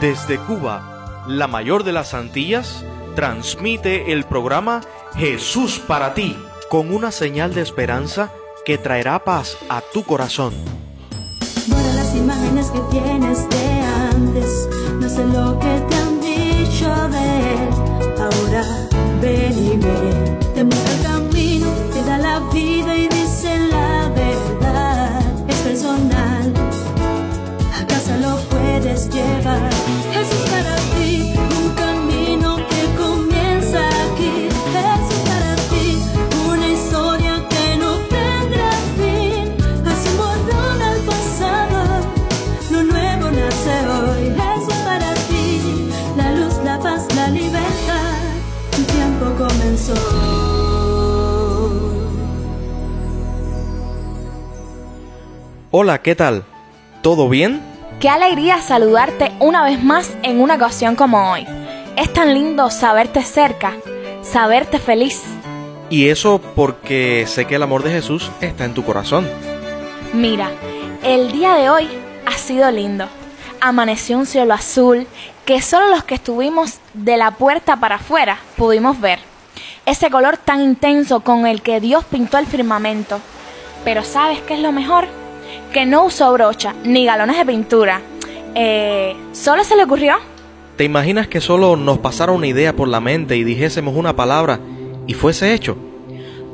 Desde Cuba, la mayor de las Antillas, transmite el programa Jesús para ti, con una señal de esperanza que traerá paz a tu corazón. Hola, ¿qué tal? ¿Todo bien? Qué alegría saludarte una vez más en una ocasión como hoy. Es tan lindo saberte cerca, saberte feliz. Y eso porque sé que el amor de Jesús está en tu corazón. Mira, el día de hoy ha sido lindo. Amaneció un cielo azul que solo los que estuvimos de la puerta para afuera pudimos ver. Ese color tan intenso con el que Dios pintó el firmamento. Pero ¿sabes qué es lo mejor? Que no usó brocha ni galones de pintura. Eh, ¿Solo se le ocurrió? ¿Te imaginas que solo nos pasara una idea por la mente y dijésemos una palabra y fuese hecho?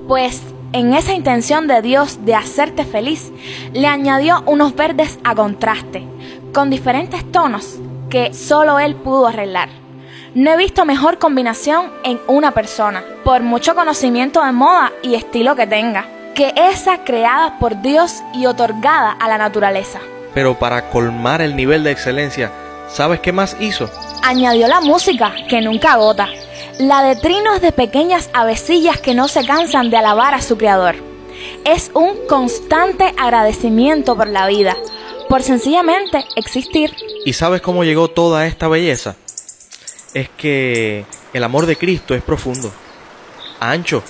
Pues en esa intención de Dios de hacerte feliz, le añadió unos verdes a contraste, con diferentes tonos que solo él pudo arreglar. No he visto mejor combinación en una persona, por mucho conocimiento de moda y estilo que tenga, que esa creada por Dios y otorgada a la naturaleza. Pero para colmar el nivel de excelencia, ¿sabes qué más hizo? Añadió la música, que nunca agota, la de trinos de pequeñas avecillas que no se cansan de alabar a su creador. Es un constante agradecimiento por la vida, por sencillamente existir. ¿Y sabes cómo llegó toda esta belleza? Es que el amor de Cristo es profundo, ancho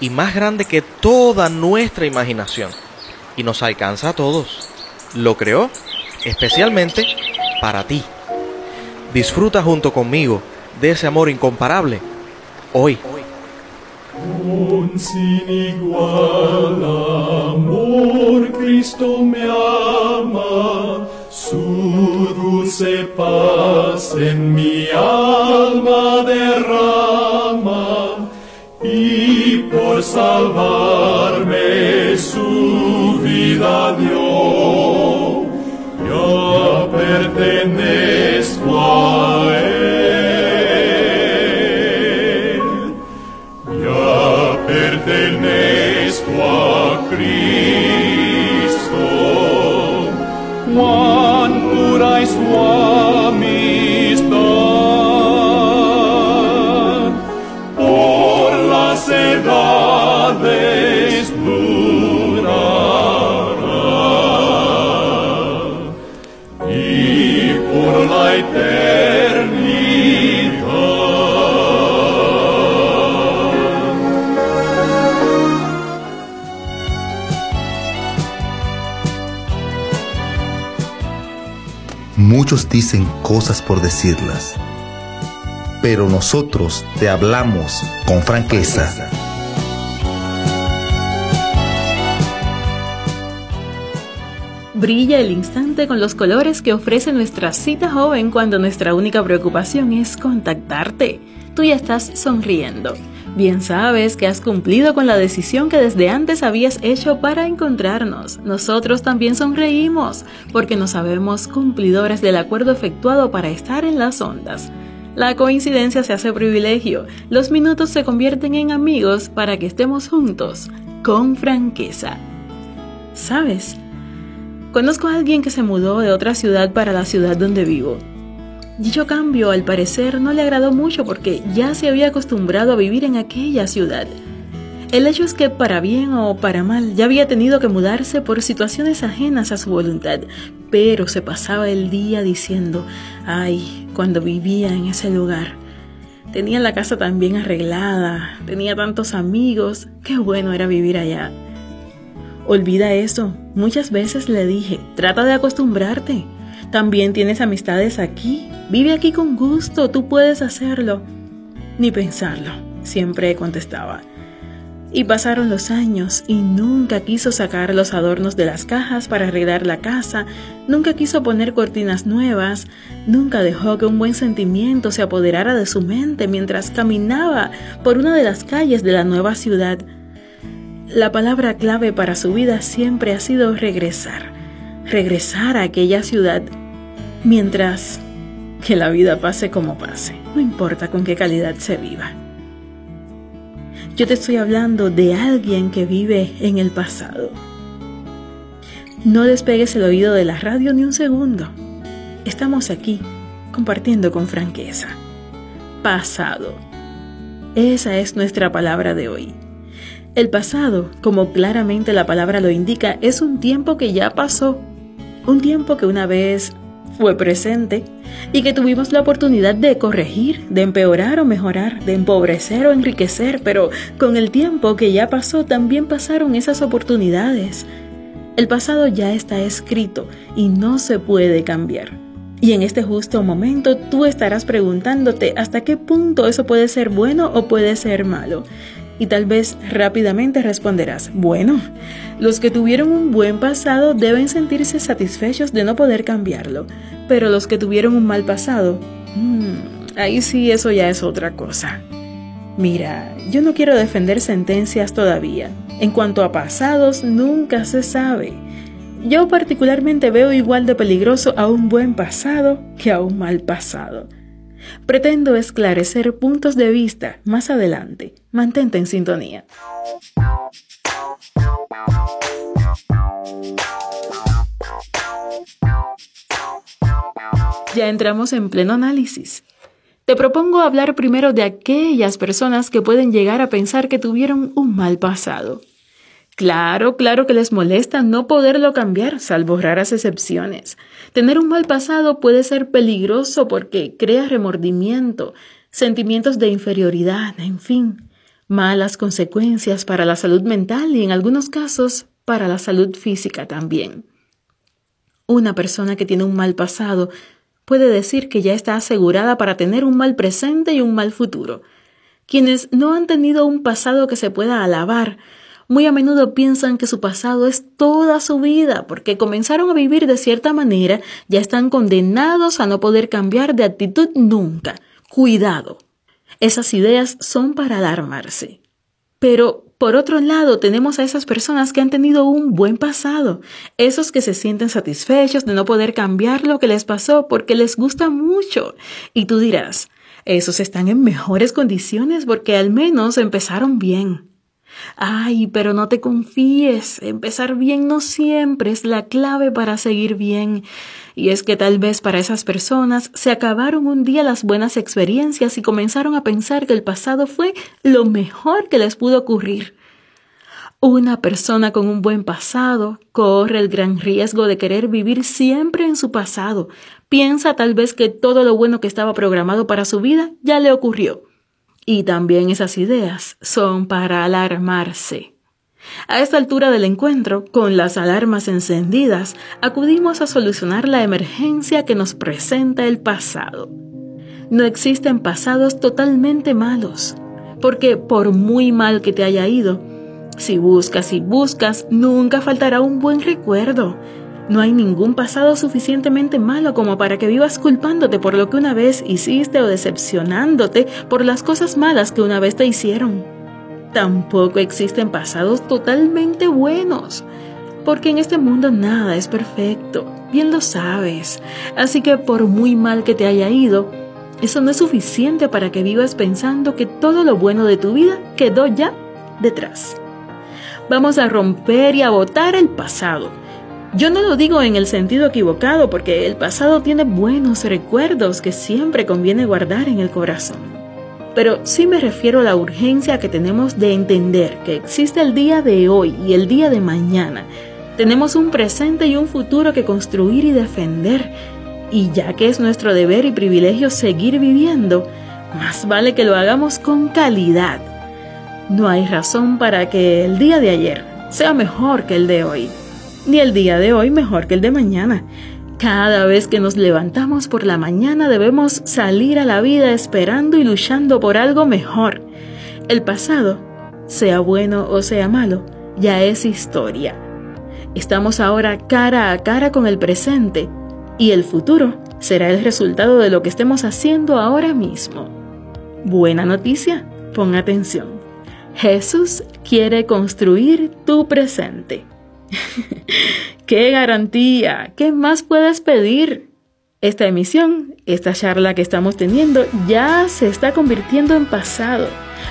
y más grande que toda nuestra imaginación y nos alcanza a todos. Lo creó especialmente para ti. Disfruta junto conmigo de ese amor incomparable hoy. Con sin igual amor Cristo me ama, su dulce paz en mi alma salvarme su vida dio. Ya pertenezco a él. Ya pertenezco a Cristo. Cuán pura es su Muchos dicen cosas por decirlas, pero nosotros te hablamos con franqueza. Brilla el instante con los colores que ofrece nuestra cita joven cuando nuestra única preocupación es contactarte. Tú ya estás sonriendo. Bien sabes que has cumplido con la decisión que desde antes habías hecho para encontrarnos. Nosotros también sonreímos porque nos sabemos cumplidores del acuerdo efectuado para estar en las ondas. La coincidencia se hace privilegio, los minutos se convierten en amigos para que estemos juntos, con franqueza. ¿Sabes? Conozco a alguien que se mudó de otra ciudad para la ciudad donde vivo. Dicho cambio, al parecer, no le agradó mucho porque ya se había acostumbrado a vivir en aquella ciudad. El hecho es que, para bien o para mal, ya había tenido que mudarse por situaciones ajenas a su voluntad, pero se pasaba el día diciendo, ay, cuando vivía en ese lugar. Tenía la casa tan bien arreglada, tenía tantos amigos, qué bueno era vivir allá. Olvida eso. Muchas veces le dije, trata de acostumbrarte. También tienes amistades aquí. Vive aquí con gusto, tú puedes hacerlo. Ni pensarlo, siempre contestaba. Y pasaron los años y nunca quiso sacar los adornos de las cajas para arreglar la casa, nunca quiso poner cortinas nuevas, nunca dejó que un buen sentimiento se apoderara de su mente mientras caminaba por una de las calles de la nueva ciudad. La palabra clave para su vida siempre ha sido regresar, regresar a aquella ciudad, mientras que la vida pase como pase, no importa con qué calidad se viva. Yo te estoy hablando de alguien que vive en el pasado. No despegues el oído de la radio ni un segundo. Estamos aquí compartiendo con franqueza. Pasado. Esa es nuestra palabra de hoy. El pasado, como claramente la palabra lo indica, es un tiempo que ya pasó. Un tiempo que una vez fue presente y que tuvimos la oportunidad de corregir, de empeorar o mejorar, de empobrecer o enriquecer, pero con el tiempo que ya pasó también pasaron esas oportunidades. El pasado ya está escrito y no se puede cambiar. Y en este justo momento tú estarás preguntándote hasta qué punto eso puede ser bueno o puede ser malo y tal vez rápidamente responderás, bueno, los que tuvieron un buen pasado deben sentirse satisfechos de no poder cambiarlo, pero los que tuvieron un mal pasado, mmm, ahí sí eso ya es otra cosa. Mira, yo no quiero defender sentencias todavía. En cuanto a pasados, nunca se sabe. Yo particularmente veo igual de peligroso a un buen pasado que a un mal pasado. Pretendo esclarecer puntos de vista más adelante. Mantente en sintonía. Ya entramos en pleno análisis. Te propongo hablar primero de aquellas personas que pueden llegar a pensar que tuvieron un mal pasado. Claro, claro que les molesta no poderlo cambiar, salvo raras excepciones. Tener un mal pasado puede ser peligroso porque crea remordimiento, sentimientos de inferioridad, en fin, malas consecuencias para la salud mental y en algunos casos para la salud física también. Una persona que tiene un mal pasado puede decir que ya está asegurada para tener un mal presente y un mal futuro. Quienes no han tenido un pasado que se pueda alabar muy a menudo piensan que su pasado es toda su vida, porque comenzaron a vivir de cierta manera, ya están condenados a no poder cambiar de actitud nunca. Cuidado. Esas ideas son para alarmarse. Pero, por otro lado, tenemos a esas personas que han tenido un buen pasado, esos que se sienten satisfechos de no poder cambiar lo que les pasó porque les gusta mucho. Y tú dirás, esos están en mejores condiciones porque al menos empezaron bien. Ay, pero no te confíes. Empezar bien no siempre es la clave para seguir bien. Y es que tal vez para esas personas se acabaron un día las buenas experiencias y comenzaron a pensar que el pasado fue lo mejor que les pudo ocurrir. Una persona con un buen pasado corre el gran riesgo de querer vivir siempre en su pasado. Piensa tal vez que todo lo bueno que estaba programado para su vida ya le ocurrió y también esas ideas son para alarmarse. A esta altura del encuentro, con las alarmas encendidas, acudimos a solucionar la emergencia que nos presenta el pasado. No existen pasados totalmente malos, porque por muy mal que te haya ido, si buscas y buscas, nunca faltará un buen recuerdo, no hay ningún pasado suficientemente malo como para que vivas culpándote por lo que una vez hiciste o decepcionándote por las cosas malas que una vez te hicieron. Tampoco existen pasados totalmente buenos, porque en este mundo nada es perfecto, bien lo sabes. Así que por muy mal que te haya ido, eso no es suficiente para que vivas pensando que todo lo bueno de tu vida quedó ya detrás. Vamos a romper y a botar el pasado yo no lo digo en el sentido equivocado porque el pasado tiene buenos recuerdos que siempre conviene guardar en el corazón. Pero sí me refiero a la urgencia que tenemos de entender que existe el día de hoy y el día de mañana. Tenemos un presente y un futuro que construir y defender. Y ya que es nuestro deber y privilegio seguir viviendo, más vale que lo hagamos con calidad. No hay razón para que el día de ayer sea mejor que el de hoy ni el día de hoy mejor que el de mañana. Cada vez que nos levantamos por la mañana debemos salir a la vida esperando y luchando por algo mejor. El pasado, sea bueno o sea malo, ya es historia. Estamos ahora cara a cara con el presente y el futuro será el resultado de lo que estemos haciendo ahora mismo. Buena noticia, pon atención. Jesús quiere construir tu presente. ¡Qué garantía! ¿Qué más puedes pedir? Esta emisión, esta charla que estamos teniendo, ya se está convirtiendo en pasado.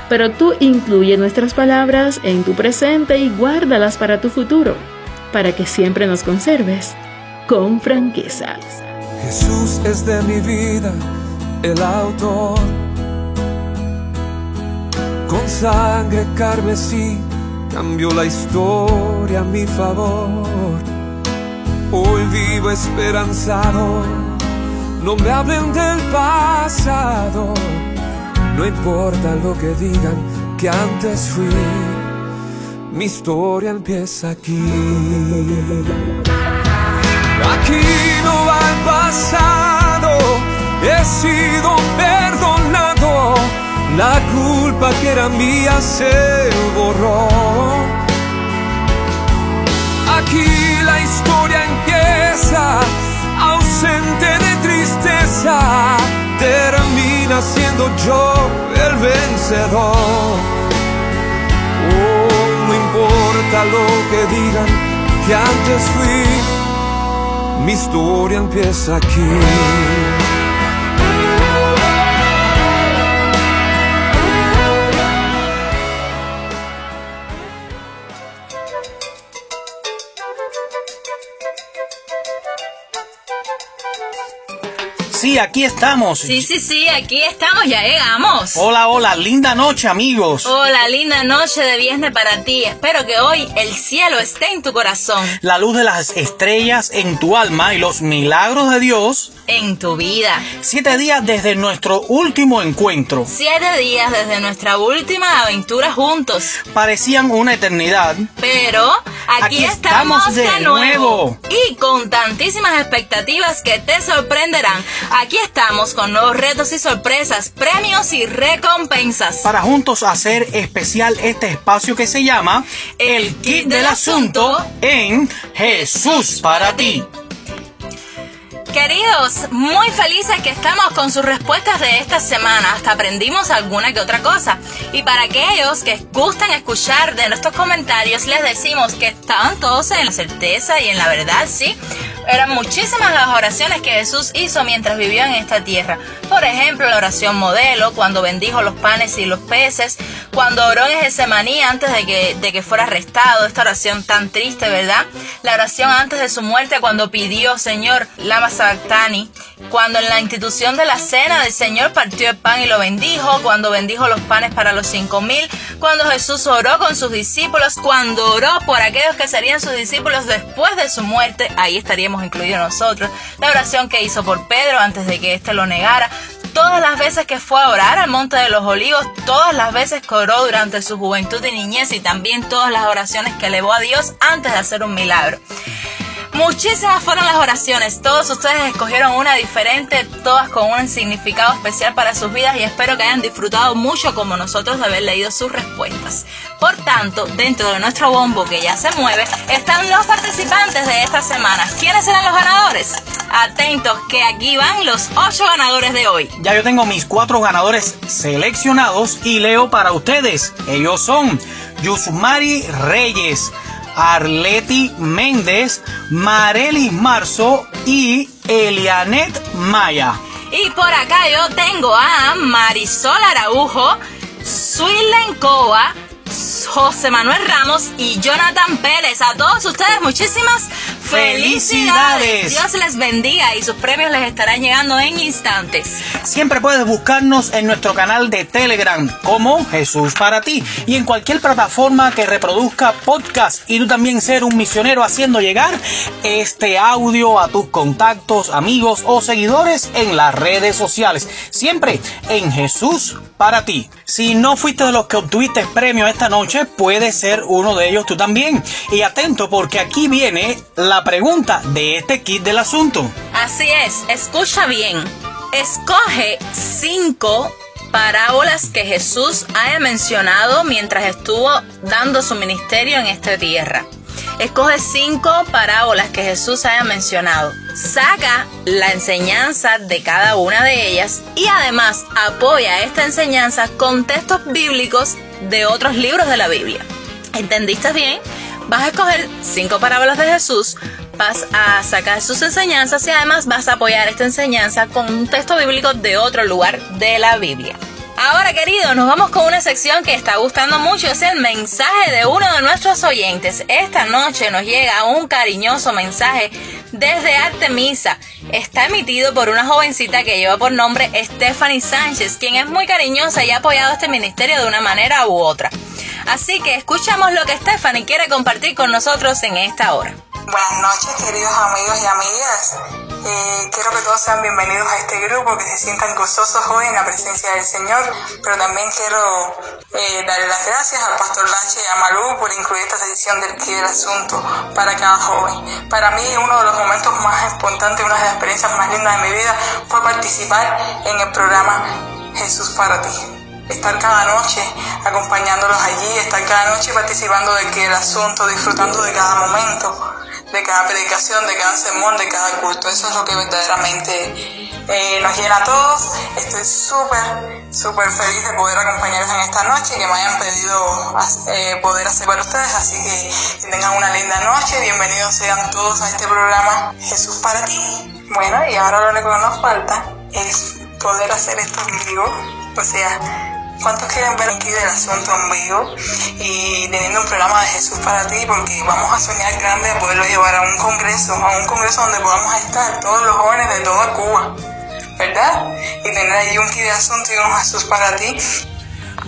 Pero tú incluye nuestras palabras en tu presente y guárdalas para tu futuro, para que siempre nos conserves con franqueza. Jesús es de mi vida el autor. Con sangre carmesí cambió la historia a mi favor. Hoy vivo esperanzado, no me hablen del pasado. No importa lo que digan que antes fui, mi historia empieza aquí. Aquí no va el pasado, he sido perdonado. La culpa que era mía se borró. Aquí la historia empieza, ausente de tristeza, termina siendo yo el vencedor. Oh, no importa lo que digan, que antes fui, mi historia empieza aquí. Sí, aquí estamos. Sí, sí, sí, aquí estamos, ya llegamos. Hola, hola, linda noche, amigos. Hola, linda noche de viernes para ti. Espero que hoy el cielo esté en tu corazón. La luz de las estrellas en tu alma y los milagros de Dios en tu vida. Siete días desde nuestro último encuentro. Siete días desde nuestra última aventura juntos. Parecían una eternidad. Pero aquí, estamos, de, nuevo. Y con tantísimas expectativas que te sorprenderán. Aquí estamos con nuevos retos y sorpresas, premios y recompensas. Para juntos hacer especial este espacio que se llama El Kit del Asunto en Jesús para ti. Queridos, muy felices que estamos con sus respuestas de esta semana. Hasta aprendimos alguna que otra cosa. Y para aquellos que gustan escuchar de nuestros comentarios, les decimos que estaban todos en la certeza y en la verdad, ¿sí? Eran muchísimas las oraciones que Jesús hizo mientras vivió en esta tierra. Por ejemplo, la oración modelo, cuando bendijo los panes y los peces, cuando oró en Getsemaní antes de que, de que fuera arrestado, esta oración tan triste, ¿verdad? La oración antes de su muerte, cuando pidió, Señor, lama cuando en la institución de la cena del Señor partió el pan y lo bendijo, cuando bendijo los panes para los cinco mil, cuando Jesús oró con sus discípulos, cuando oró por aquellos que serían sus discípulos después de su muerte, ahí estaríamos incluidos nosotros, la oración que hizo por Pedro antes de que éste lo negara, todas las veces que fue a orar al Monte de los Olivos, todas las veces que oró durante su juventud y niñez y también todas las oraciones que elevó a Dios antes de hacer un milagro. Muchísimas fueron las oraciones, todos ustedes escogieron una diferente, todas con un significado especial para sus vidas y espero que hayan disfrutado mucho como nosotros de haber leído sus respuestas. Por tanto, dentro de nuestro bombo que ya se mueve, están los participantes de esta semana. ¿Quiénes serán los ganadores? Atentos que aquí van los ocho ganadores de hoy. Ya yo tengo mis cuatro ganadores seleccionados y leo para ustedes. Ellos son Yusmari Reyes. Arleti Méndez, Marelis Marzo y Elianet Maya. Y por acá yo tengo a Marisol Araujo, Suilen Coa, José Manuel Ramos y Jonathan Pérez. A todos ustedes muchísimas felicidades. Dios les bendiga y sus premios les estarán llegando en instantes. Siempre puedes buscarnos en nuestro canal de Telegram como Jesús para ti y en cualquier plataforma que reproduzca podcast y tú también ser un misionero haciendo llegar este audio a tus contactos, amigos o seguidores en las redes sociales. Siempre en Jesús para ti. Si no fuiste de los que obtuviste premio esta noche, puedes ser uno de ellos tú también. Y atento porque aquí viene la pregunta de este kit del asunto. Así es, escucha bien. Escoge cinco parábolas que Jesús haya mencionado mientras estuvo dando su ministerio en esta tierra. Escoge cinco parábolas que Jesús haya mencionado. Saca la enseñanza de cada una de ellas y además apoya esta enseñanza con textos bíblicos de otros libros de la Biblia. ¿Entendiste bien? Vas a escoger cinco parábolas de Jesús, vas a sacar sus enseñanzas y además vas a apoyar esta enseñanza con un texto bíblico de otro lugar de la Biblia. Ahora, queridos, nos vamos con una sección que está gustando mucho, es el mensaje de uno de nuestros oyentes. Esta noche nos llega un cariñoso mensaje desde Artemisa. Está emitido por una jovencita que lleva por nombre Stephanie Sánchez, quien es muy cariñosa y ha apoyado este ministerio de una manera u otra. Así que escuchamos lo que Stephanie quiere compartir con nosotros en esta hora. Buenas noches, queridos amigos y amigas. Eh, quiero que todos sean bienvenidos a este grupo, que se sientan gozosos hoy en la presencia del Señor, pero también quiero eh, darle las gracias al Pastor Lache y a Malú por incluir esta sección del Kid del Asunto para cada joven. Para mí, uno de los momentos más espontáneos, una de las experiencias más lindas de mi vida fue participar en el programa Jesús para ti estar cada noche acompañándolos allí, estar cada noche participando de que el asunto, disfrutando de cada momento de cada predicación, de cada sermón, de cada culto. Eso es lo que verdaderamente eh, nos llena a todos. Estoy súper, súper feliz de poder acompañarlos en esta noche, que me hayan pedido eh, poder hacer para ustedes. Así que que tengan una linda noche. Bienvenidos sean todos a este programa Jesús para ti. Bueno, y ahora lo único que nos falta es poder hacer esto en vivo. O sea, ¿Cuántos quieren ver aquí del asunto en vivo y teniendo un programa de Jesús para ti? Porque vamos a soñar grande de poderlo llevar a un congreso, a un congreso donde podamos estar todos los jóvenes de toda Cuba, ¿verdad? Y tener allí un kit de asunto y un Jesús para ti.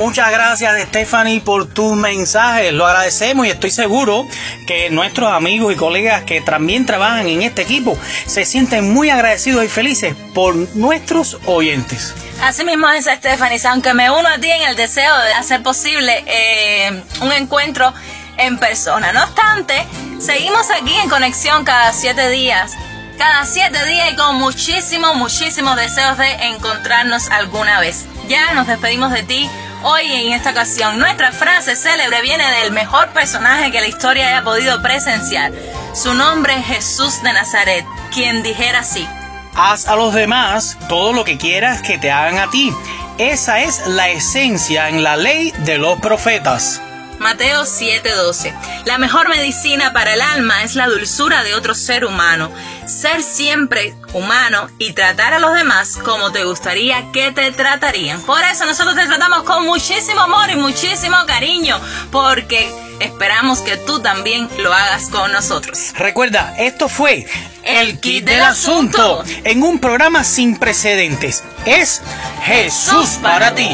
Muchas gracias Stephanie por tus mensajes, lo agradecemos y estoy seguro que nuestros amigos y colegas que también trabajan en este equipo se sienten muy agradecidos y felices por nuestros oyentes. Así mismo es Stephanie, aunque me uno a ti en el deseo de hacer posible eh, un encuentro en persona. No obstante, seguimos aquí en conexión cada siete días. Cada siete días y con muchísimos, muchísimos deseos de encontrarnos alguna vez. Ya nos despedimos de ti hoy en esta ocasión. Nuestra frase célebre viene del mejor personaje que la historia haya podido presenciar. Su nombre es Jesús de Nazaret, quien dijera así. Haz a los demás todo lo que quieras que te hagan a ti. Esa es la esencia en la ley de los profetas. Mateo 7:12. La mejor medicina para el alma es la dulzura de otro ser humano. Ser siempre humano y tratar a los demás como te gustaría que te tratarían. Por eso nosotros te tratamos con muchísimo amor y muchísimo cariño, porque esperamos que tú también lo hagas con nosotros. Recuerda, esto fue el kit del asunto en un programa sin precedentes. Es Jesús para ti.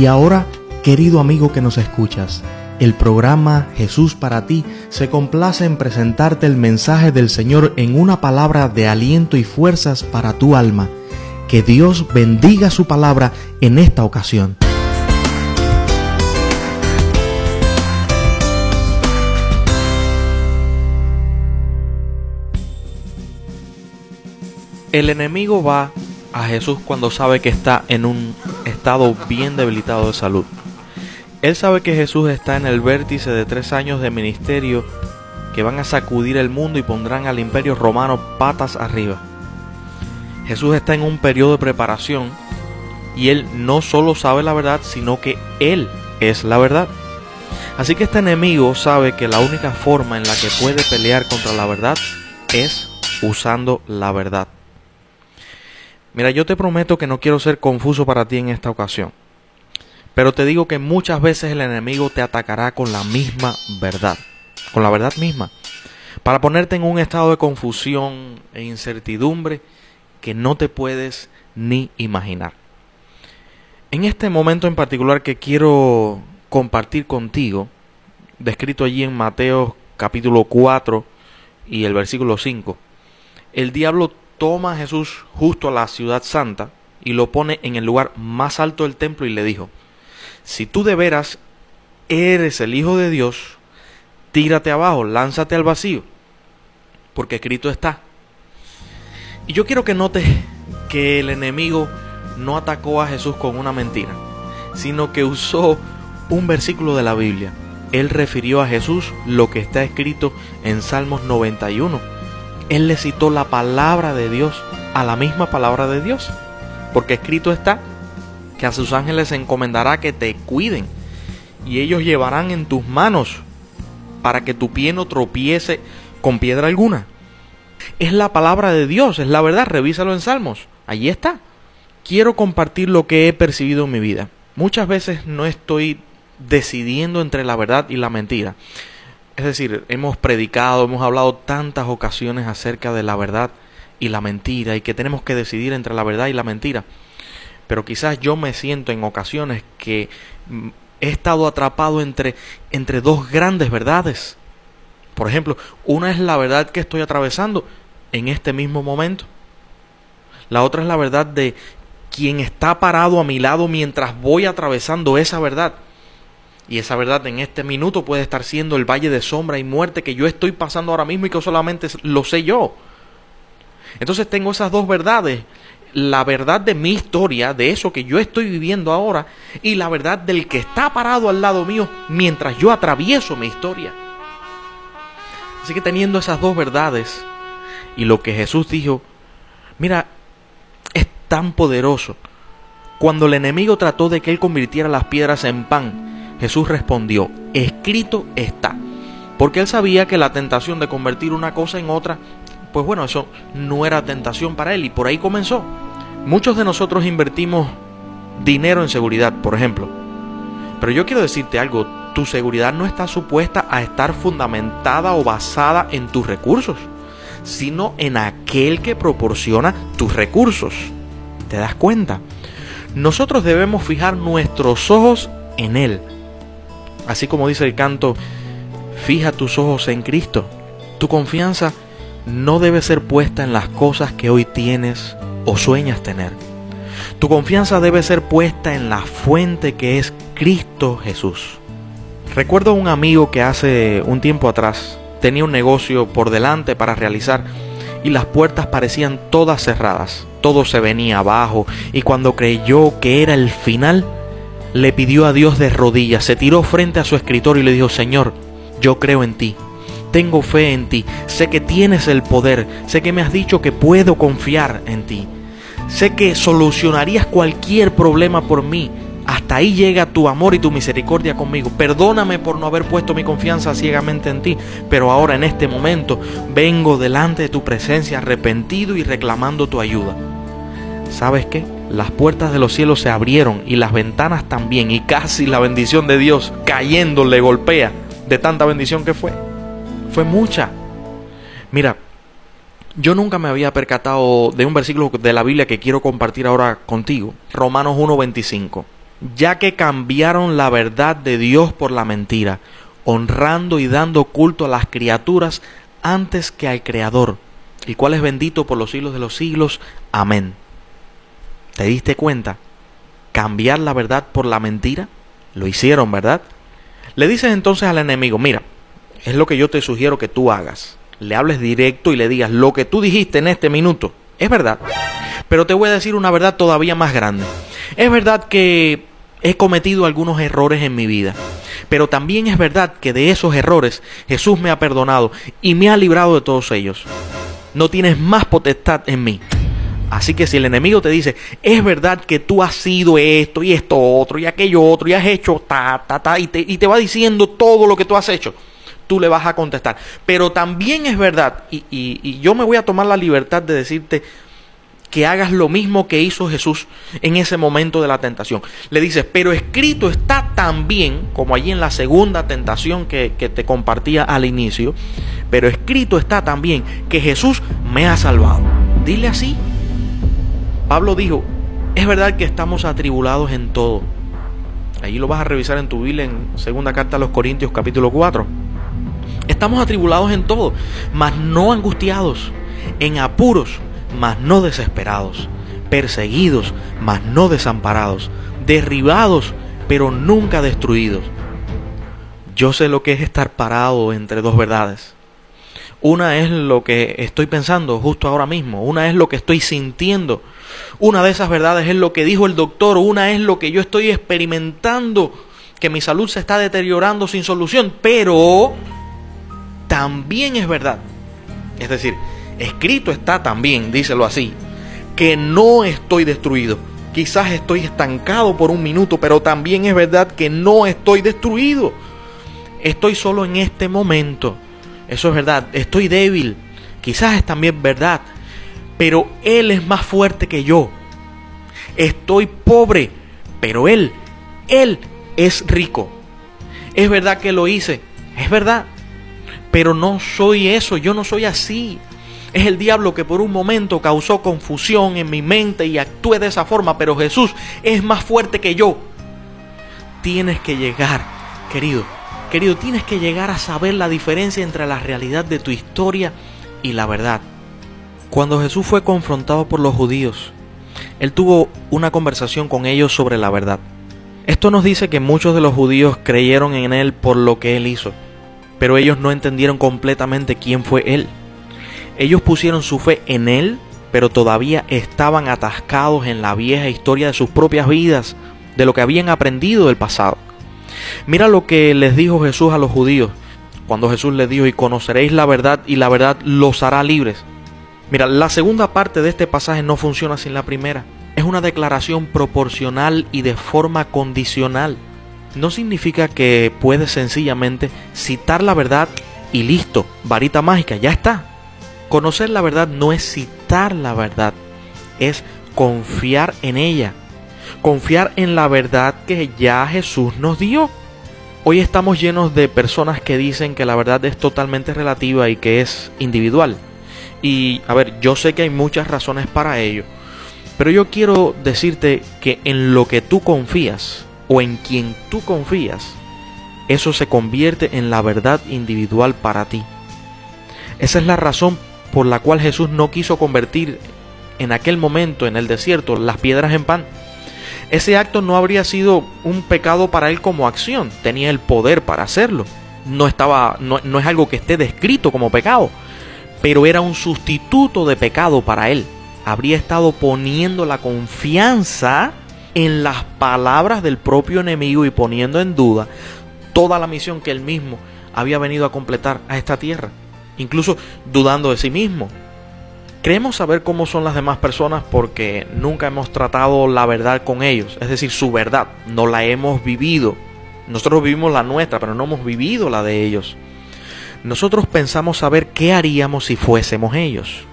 Y ahora, querido amigo que nos escuchas, el programa Jesús para ti se complace en presentarte el mensaje del Señor en una palabra de aliento y fuerzas para tu alma. Que Dios bendiga su palabra en esta ocasión. El enemigo va a Jesús cuando sabe que está en un estado bien debilitado de salud. Él sabe que Jesús está en el vértice de tres años de ministerio que van a sacudir el mundo y pondrán al imperio romano patas arriba. Jesús está en un periodo de preparación y él no solo sabe la verdad, sino que él es la verdad. Así que este enemigo sabe que la única forma en la que puede pelear contra la verdad es usando la verdad. Mira, yo te prometo que no quiero ser confuso para ti en esta ocasión. Pero te digo que muchas veces el enemigo te atacará con la misma verdad, con la verdad misma, para ponerte en un estado de confusión e incertidumbre que no te puedes ni imaginar. En este momento en particular que quiero compartir contigo, descrito allí en Mateo capítulo 4 y el versículo 5, el diablo toma a Jesús justo a la ciudad santa y lo pone en el lugar más alto del templo y le dijo, si tú de veras eres el Hijo de Dios, tírate abajo, lánzate al vacío, porque escrito está. Y yo quiero que notes que el enemigo no atacó a Jesús con una mentira, sino que usó un versículo de la Biblia. Él refirió a Jesús lo que está escrito en Salmos 91. Él le citó la palabra de Dios a la misma palabra de Dios. Porque escrito está que a sus ángeles encomendará que te cuiden y ellos llevarán en tus manos para que tu pie no tropiece con piedra alguna. Es la palabra de Dios, es la verdad, revísalo en Salmos. Allí está. Quiero compartir lo que he percibido en mi vida. Muchas veces no estoy decidiendo entre la verdad y la mentira. Es decir, hemos predicado, hemos hablado tantas ocasiones acerca de la verdad y la mentira y que tenemos que decidir entre la verdad y la mentira. Pero quizás yo me siento en ocasiones que mm, he estado atrapado entre, entre dos grandes verdades. Por ejemplo, una es la verdad que estoy atravesando en este mismo momento. La otra es la verdad de quien está parado a mi lado mientras voy atravesando esa verdad. Y esa verdad en este minuto puede estar siendo el valle de sombra y muerte que yo estoy pasando ahora mismo y que solamente lo sé yo. Entonces tengo esas dos verdades. La verdad de mi historia, de eso que yo estoy viviendo ahora, y la verdad del que está parado al lado mío mientras yo atravieso mi historia. Así que teniendo esas dos verdades y lo que Jesús dijo, mira, es tan poderoso. Cuando el enemigo trató de que él convirtiera las piedras en pan, Jesús respondió, escrito está. Porque él sabía que la tentación de convertir una cosa en otra pues bueno, eso no era tentación para él y por ahí comenzó. Muchos de nosotros invertimos dinero en seguridad, por ejemplo. Pero yo quiero decirte algo, tu seguridad no está supuesta a estar fundamentada o basada en tus recursos, sino en aquel que proporciona tus recursos. ¿Te das cuenta? Nosotros debemos fijar nuestros ojos en Él. Así como dice el canto, fija tus ojos en Cristo. Tu confianza no debe ser puesta en las cosas que hoy tienes o sueñas tener. Tu confianza debe ser puesta en la fuente que es Cristo Jesús. Recuerdo a un amigo que hace un tiempo atrás tenía un negocio por delante para realizar y las puertas parecían todas cerradas. Todo se venía abajo y cuando creyó que era el final, le pidió a Dios de rodillas, se tiró frente a su escritorio y le dijo, Señor, yo creo en ti, tengo fe en ti, sé que tienes el poder, sé que me has dicho que puedo confiar en ti, sé que solucionarías cualquier problema por mí. Hasta ahí llega tu amor y tu misericordia conmigo. Perdóname por no haber puesto mi confianza ciegamente en ti, pero ahora en este momento vengo delante de tu presencia arrepentido y reclamando tu ayuda. ¿Sabes qué? Las puertas de los cielos se abrieron y las ventanas también y casi la bendición de Dios cayendo le golpea de tanta bendición que fue fue mucha. Mira, yo nunca me había percatado de un versículo de la Biblia que quiero compartir ahora contigo. Romanos 1:25. Ya que cambiaron la verdad de Dios por la mentira, honrando y dando culto a las criaturas antes que al Creador, el cual es bendito por los siglos de los siglos. Amén. ¿Te diste cuenta? Cambiar la verdad por la mentira. Lo hicieron, ¿verdad? Le dices entonces al enemigo, mira, es lo que yo te sugiero que tú hagas. Le hables directo y le digas lo que tú dijiste en este minuto. Es verdad. Pero te voy a decir una verdad todavía más grande. Es verdad que he cometido algunos errores en mi vida. Pero también es verdad que de esos errores Jesús me ha perdonado y me ha librado de todos ellos. No tienes más potestad en mí. Así que si el enemigo te dice, es verdad que tú has sido esto y esto otro y aquello otro y has hecho ta, ta, ta, y te, y te va diciendo todo lo que tú has hecho tú le vas a contestar. Pero también es verdad, y, yo me voy a tomar la libertad de decirte que hagas lo mismo que hizo Jesús en ese momento de la tentación. Le dices, pero escrito está también, como allí en la segunda tentación que, que te compartía al inicio, pero escrito está también que Jesús me ha salvado. Dile así. Pablo dijo, es verdad que estamos atribulados en todo Allí lo vas a revisar en tu Biblia en segunda carta a los Corintios capítulo 4. Estamos atribulados en todo, mas no angustiados, en apuros, mas no desesperados, perseguidos, mas no desamparados, derribados, pero nunca destruidos. Yo sé lo que es estar parado entre dos verdades. Una es lo que estoy pensando justo ahora mismo, una es lo que estoy sintiendo. Una de esas verdades es lo que dijo el doctor, una es lo que yo estoy experimentando, que mi salud se está deteriorando sin solución, pero también es verdad. Es decir, escrito está también, díselo así, que no estoy destruido. Quizás estoy estancado por un minuto, pero también es verdad que no estoy destruido. Estoy solo en este momento. Eso es verdad. Estoy débil. Quizás es también verdad. Pero Él es más fuerte que yo. Estoy pobre. Pero Él, Él es rico. Es verdad que lo hice. Es verdad. Pero no soy eso, yo no soy así. Es el diablo que por un momento causó confusión en mi mente y actué de esa forma, pero Jesús es más fuerte que yo. Tienes que llegar, querido, querido, tienes que llegar a saber la diferencia entre la realidad de tu historia y la verdad. Cuando Jesús fue confrontado por los judíos, él tuvo una conversación con ellos sobre la verdad. Esto nos dice que muchos de los judíos creyeron en él por lo que él hizo pero ellos no entendieron completamente quién fue Él. Ellos pusieron su fe en Él, pero todavía estaban atascados en la vieja historia de sus propias vidas, de lo que habían aprendido del pasado. Mira lo que les dijo Jesús a los judíos, cuando Jesús les dijo, y conoceréis la verdad, y la verdad los hará libres. Mira, la segunda parte de este pasaje no funciona sin la primera. Es una declaración proporcional y de forma condicional no significa que puedes sencillamente citar la verdad y listo, varita mágica, ya está. Conocer la verdad no es citar la verdad, es confiar en ella, confiar en la verdad que ya Jesús nos dio. Hoy estamos llenos de personas que dicen que la verdad es totalmente relativa y que es individual. Y a ver, yo sé que hay muchas razones para ello, pero yo quiero decirte que en lo que tú confías, o en quien tú confías, eso se convierte en la verdad individual para ti. Esa es la razón por la cual Jesús no quiso convertir en aquel momento en el desierto las piedras en pan. Ese acto no habría sido un pecado para él como acción, tenía el poder para hacerlo. No estaba no, no es algo que esté descrito como pecado, pero era un sustituto de pecado para él. Habría estado poniendo la confianza en las palabras del propio enemigo y poniendo en duda toda la misión que él mismo había venido a completar a esta tierra, incluso dudando de sí mismo. Creemos saber cómo son las demás personas porque nunca hemos tratado la verdad con ellos, es decir, su verdad, no la hemos vivido. Nosotros vivimos la nuestra, pero no hemos vivido la de ellos. Nosotros pensamos saber qué haríamos si fuésemos ellos.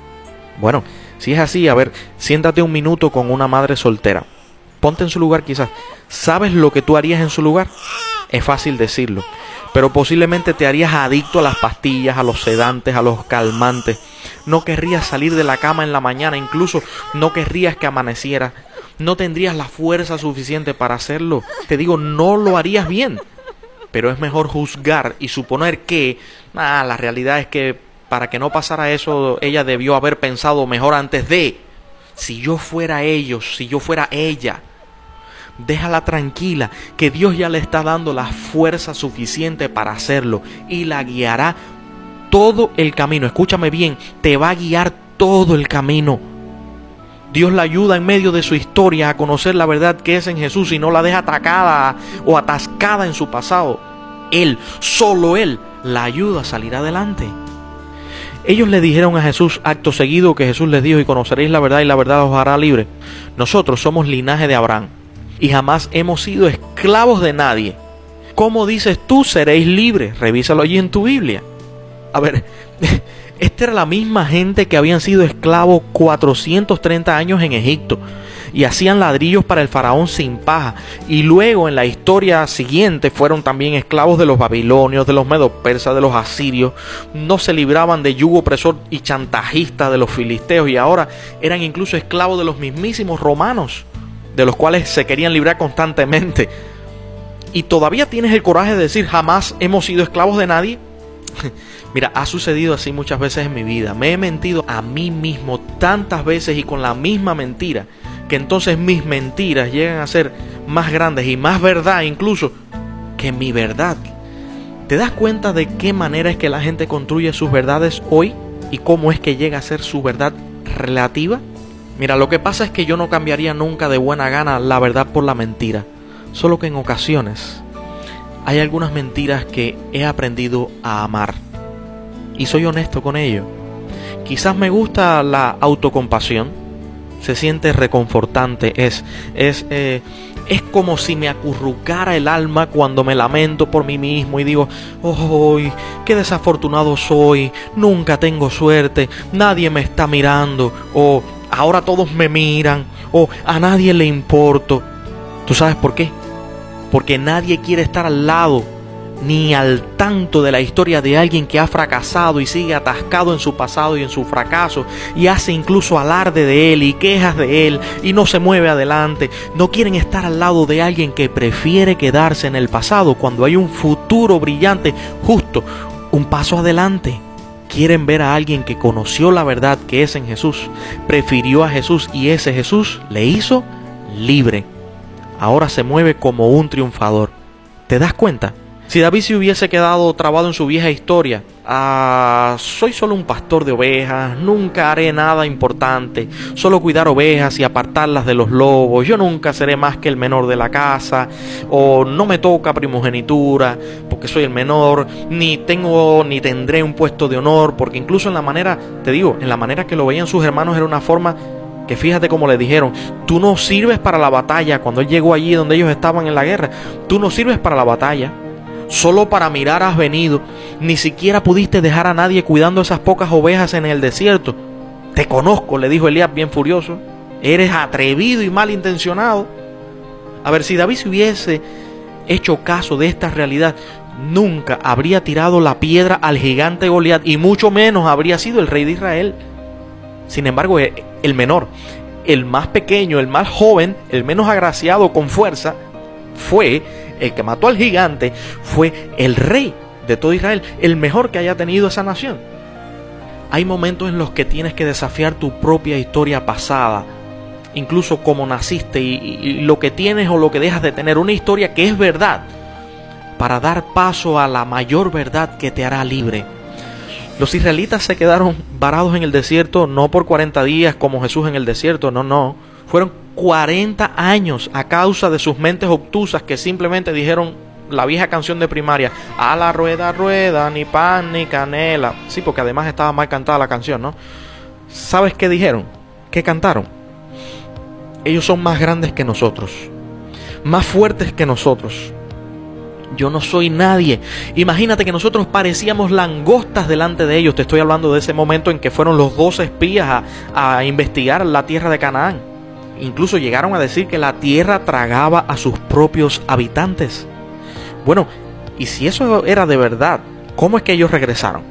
Bueno, si es así, a ver, siéntate un minuto con una madre soltera ponte en su lugar quizás. ¿Sabes lo que tú harías en su lugar? Es fácil decirlo, pero posiblemente te harías adicto a las pastillas, a los sedantes, a los calmantes. No querrías salir de la cama en la mañana, incluso no querrías que amaneciera. No tendrías la fuerza suficiente para hacerlo. Te digo, no lo harías bien. Pero es mejor juzgar y suponer que, ah, la realidad es que para que no pasara eso, ella debió haber pensado mejor antes de. Si yo fuera ellos, si yo fuera ella, déjala tranquila, que Dios ya le está dando la fuerza suficiente para hacerlo y la guiará todo el camino. Escúchame bien, te va a guiar todo el camino. Dios la ayuda en medio de su historia a conocer la verdad que es en Jesús y no la deja atacada o atascada en su pasado. Él, solo Él, la ayuda a salir adelante. Ellos le dijeron a Jesús acto seguido que Jesús les dijo y conoceréis la verdad y la verdad os hará libre. Nosotros somos linaje de Abraham y jamás hemos sido esclavos de nadie. ¿Cómo dices tú seréis libres? Revísalo allí en tu Biblia. A ver, esta era la misma gente que habían sido esclavos 430 años en Egipto y hacían ladrillos para el faraón sin paja. Y luego en la historia siguiente fueron también esclavos de los babilonios, de los medos persas, de los asirios. No se libraban de yugo opresor y chantajista de los filisteos y ahora eran incluso esclavos de los mismísimos romanos, de los cuales se querían librar constantemente. y todavía tienes el coraje de decir jamás hemos sido esclavos de nadie. Mira, ha sucedido así muchas veces en mi vida. Me he mentido a mí mismo tantas veces y con la misma mentira, que entonces mis mentiras llegan a ser más grandes y más verdad incluso que mi verdad. ¿Te das cuenta de qué manera es que la gente construye sus verdades hoy y cómo es que llega a ser su verdad relativa? Mira, lo que pasa es que yo no cambiaría nunca de buena gana la verdad por la mentira, solo que en ocasiones hay algunas mentiras que he aprendido a amar y soy honesto con ello. Quizás me gusta la autocompasión, se siente reconfortante, es, es, eh, es como si me acurrucara el alma cuando me lamento por mí mismo y digo, ¡oh, qué desafortunado soy! Nunca tengo suerte, nadie me está mirando, o ahora todos me miran, o a nadie le importo. ¿Tú sabes por qué? Porque nadie quiere estar al lado ni al tanto de la historia de alguien que ha fracasado y sigue atascado en su pasado y en su fracaso y hace incluso alarde de él y quejas de él y no se mueve adelante. No quieren estar al lado de alguien que prefiere quedarse en el pasado cuando hay un futuro brillante justo un paso adelante. Quieren ver a alguien que conoció la verdad que es en Jesús, prefirió a Jesús y ese Jesús le hizo libre. Ahora se mueve como un triunfador. ¿Te das cuenta? Si David se hubiese quedado trabado en su vieja historia, ah, soy solo un pastor de ovejas, nunca haré nada importante, solo cuidar ovejas y apartarlas de los lobos, yo nunca seré más que el menor de la casa, o no me toca primogenitura, porque soy el menor, ni tengo ni tendré un puesto de honor, porque incluso en la manera, te digo, en la manera que lo veían sus hermanos era una forma que fíjate cómo le dijeron, tú no sirves para la batalla, cuando él llegó allí donde ellos estaban en la guerra, tú no sirves para la batalla Solo para mirar has venido. Ni siquiera pudiste dejar a nadie cuidando esas pocas ovejas en el desierto. Te conozco, le dijo Elías bien furioso. Eres atrevido y malintencionado. A ver, si David se hubiese hecho caso de esta realidad, nunca habría tirado la piedra al gigante Goliat y mucho menos habría sido el rey de Israel. Sin embargo, e, el menor, el más pequeño, el más joven, el menos agraciado con fuerza, fue el que mató al gigante, fue el rey de todo Israel, el mejor que haya tenido esa nación. Hay momentos en los que tienes que desafiar tu propia historia pasada, incluso cómo naciste y, y, lo que tienes o lo que dejas de tener, una historia que es verdad, para dar paso a la mayor verdad que te hará libre. Los israelitas se quedaron varados en el desierto no por 40 días como Jesús en el desierto, no, no. Fueron 40 años a causa de sus mentes obtusas que simplemente dijeron la vieja canción de primaria, a la rueda, rueda, ni pan ni canela. Sí, porque además estaba mal cantada la canción, ¿no? ¿Sabes qué dijeron? ¿Qué cantaron? Ellos son más grandes que nosotros, más fuertes que nosotros. Yo no soy nadie. Imagínate que nosotros parecíamos langostas delante de ellos. Te estoy hablando de ese momento en que fueron los dos espías a, a investigar la tierra de Canaán. Incluso llegaron a decir que la tierra tragaba a sus propios habitantes. Bueno, y si eso era de verdad, ¿cómo es que ellos regresaron?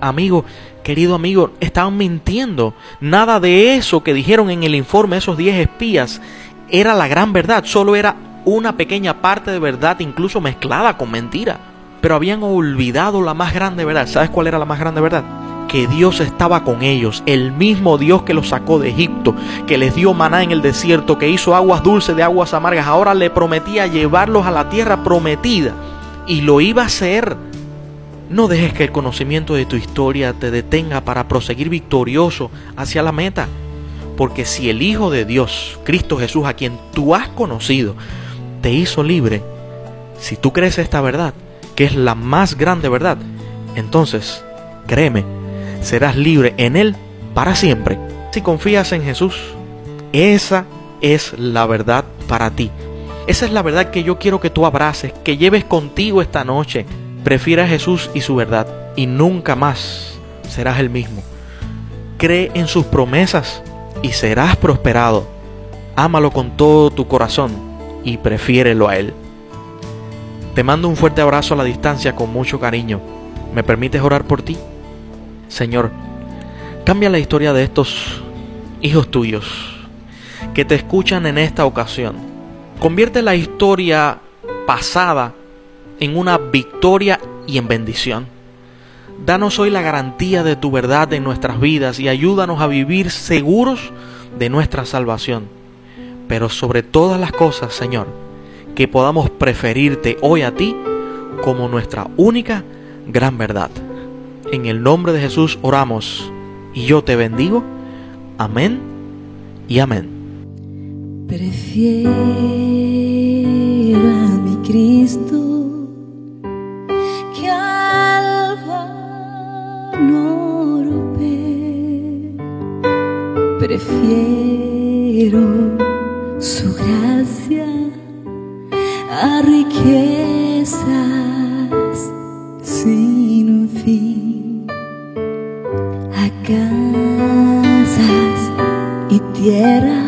Amigo, querido amigo, estaban mintiendo. Nada de eso que dijeron en el informe esos 10 espías era la gran verdad, solo era una pequeña parte de verdad, incluso mezclada con mentira. Pero habían olvidado la más grande verdad. ¿Sabes cuál era la más grande verdad? Que Dios estaba con ellos, el mismo Dios que los sacó de Egipto, que les dio maná en el desierto, que hizo aguas dulces de aguas amargas, ahora le prometía llevarlos a la tierra prometida y lo iba a hacer. No dejes que el conocimiento de tu historia te detenga para proseguir victorioso hacia la meta, porque si el Hijo de Dios, Cristo Jesús, a quien tú has conocido, te hizo libre, si tú crees esta verdad, que es la más grande verdad, entonces, créeme, serás libre en Él para siempre. Si confías en Jesús, esa es la verdad para ti. Esa es la verdad que yo quiero que tú abraces, que lleves contigo esta noche. Prefiera a Jesús y su verdad y nunca más serás el mismo. Cree en sus promesas y serás prosperado. Ámalo con todo tu corazón y prefiérelo a Él. Te mando un fuerte abrazo a la distancia con mucho cariño. ¿Me permites orar por ti? Señor, cambia la historia de estos hijos tuyos que te escuchan en esta ocasión. Convierte la historia pasada en una victoria y en bendición. Danos hoy la garantía de tu verdad en nuestras vidas y ayúdanos a vivir seguros de nuestra salvación. Pero sobre todas las cosas, Señor, que podamos preferirte hoy a ti como nuestra única gran verdad. En el nombre de Jesús oramos y yo te bendigo. Amén y amén. Prefiero a mi Cristo que al vanorpe. Prefiero su gracia a riquezas y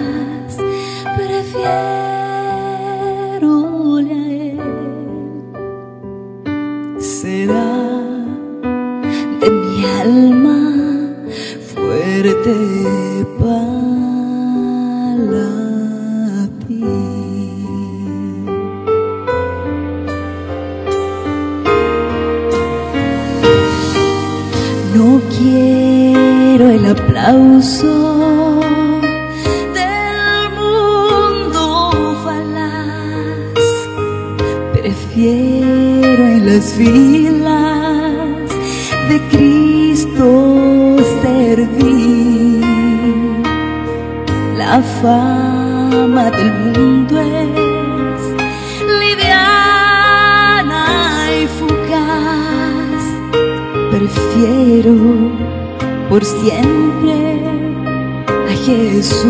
por siempre a Jesús.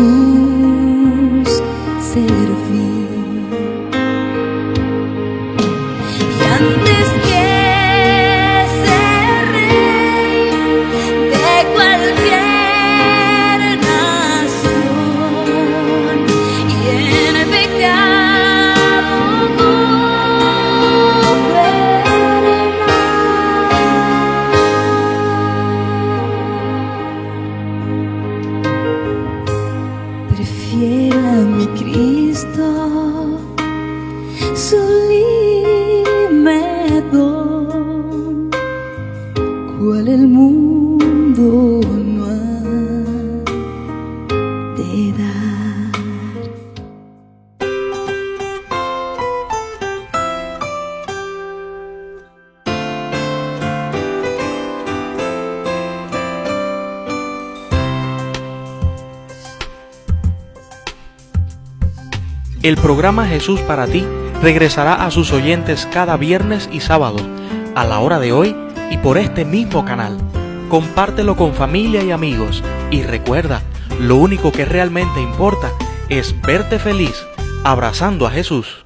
El programa Jesús para ti regresará a sus oyentes cada viernes y sábado, a la hora de hoy y por este mismo canal. Compártelo con familia y amigos y recuerda, lo único que realmente importa es verte feliz abrazando a Jesús.